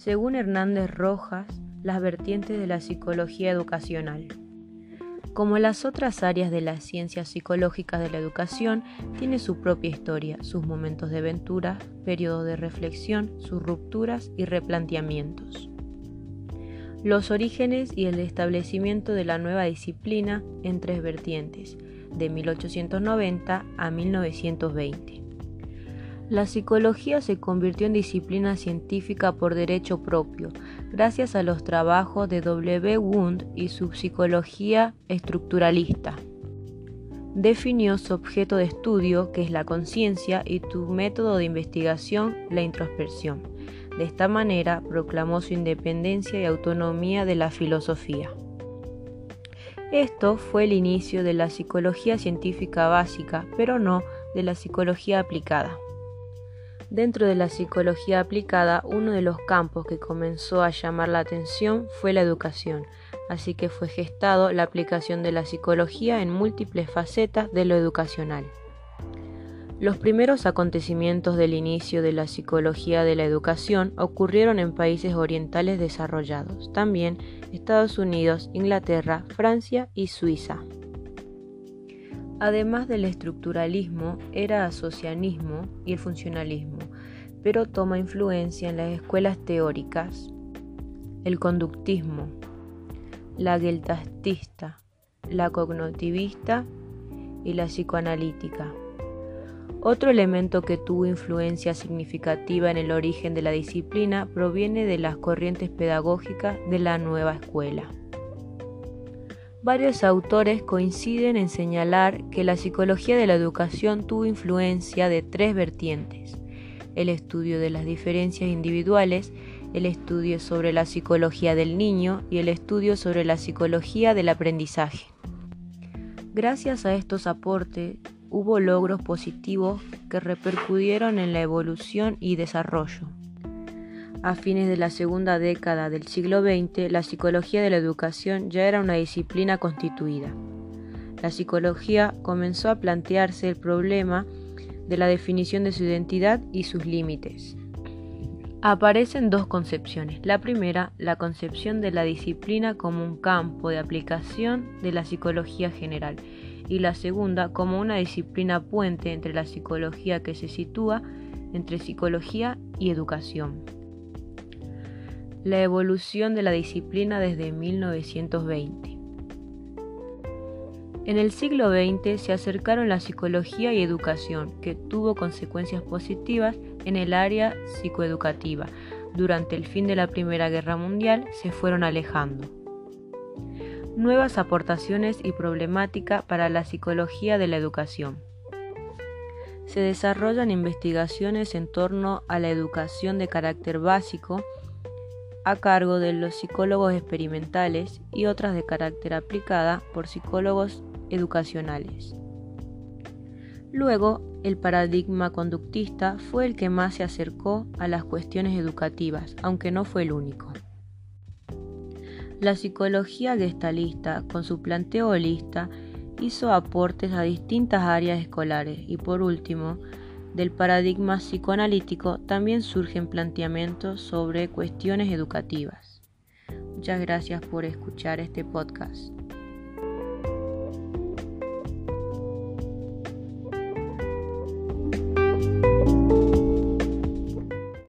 según Hernández Rojas, las vertientes de la psicología educacional. Como las otras áreas de las ciencias psicológicas de la educación, tiene su propia historia, sus momentos de aventura, periodos de reflexión, sus rupturas y replanteamientos. Los orígenes y el establecimiento de la nueva disciplina en tres vertientes, de 1890 a 1920. La psicología se convirtió en disciplina científica por derecho propio, gracias a los trabajos de W. Wundt y su psicología estructuralista. Definió su objeto de estudio, que es la conciencia, y su método de investigación, la introspección. De esta manera proclamó su independencia y autonomía de la filosofía. Esto fue el inicio de la psicología científica básica, pero no de la psicología aplicada. Dentro de la psicología aplicada, uno de los campos que comenzó a llamar la atención fue la educación, así que fue gestado la aplicación de la psicología en múltiples facetas de lo educacional. Los primeros acontecimientos del inicio de la psicología de la educación ocurrieron en países orientales desarrollados, también Estados Unidos, Inglaterra, Francia y Suiza. Además del estructuralismo, era asocianismo y el funcionalismo, pero toma influencia en las escuelas teóricas, el conductismo, la geltastista, la cognitivista y la psicoanalítica. Otro elemento que tuvo influencia significativa en el origen de la disciplina proviene de las corrientes pedagógicas de la nueva escuela. Varios autores coinciden en señalar que la psicología de la educación tuvo influencia de tres vertientes. El estudio de las diferencias individuales, el estudio sobre la psicología del niño y el estudio sobre la psicología del aprendizaje. Gracias a estos aportes hubo logros positivos que repercutieron en la evolución y desarrollo. A fines de la segunda década del siglo XX, la psicología de la educación ya era una disciplina constituida. La psicología comenzó a plantearse el problema de la definición de su identidad y sus límites. Aparecen dos concepciones. La primera, la concepción de la disciplina como un campo de aplicación de la psicología general y la segunda como una disciplina puente entre la psicología que se sitúa entre psicología y educación la evolución de la disciplina desde 1920. En el siglo XX se acercaron la psicología y educación, que tuvo consecuencias positivas en el área psicoeducativa. Durante el fin de la Primera Guerra Mundial se fueron alejando. Nuevas aportaciones y problemática para la psicología de la educación. Se desarrollan investigaciones en torno a la educación de carácter básico, a cargo de los psicólogos experimentales y otras de carácter aplicada por psicólogos educacionales. Luego, el paradigma conductista fue el que más se acercó a las cuestiones educativas, aunque no fue el único. La psicología gestalista, con su planteo holista, hizo aportes a distintas áreas escolares y por último, del paradigma psicoanalítico también surgen planteamientos sobre cuestiones educativas. Muchas gracias por escuchar este podcast.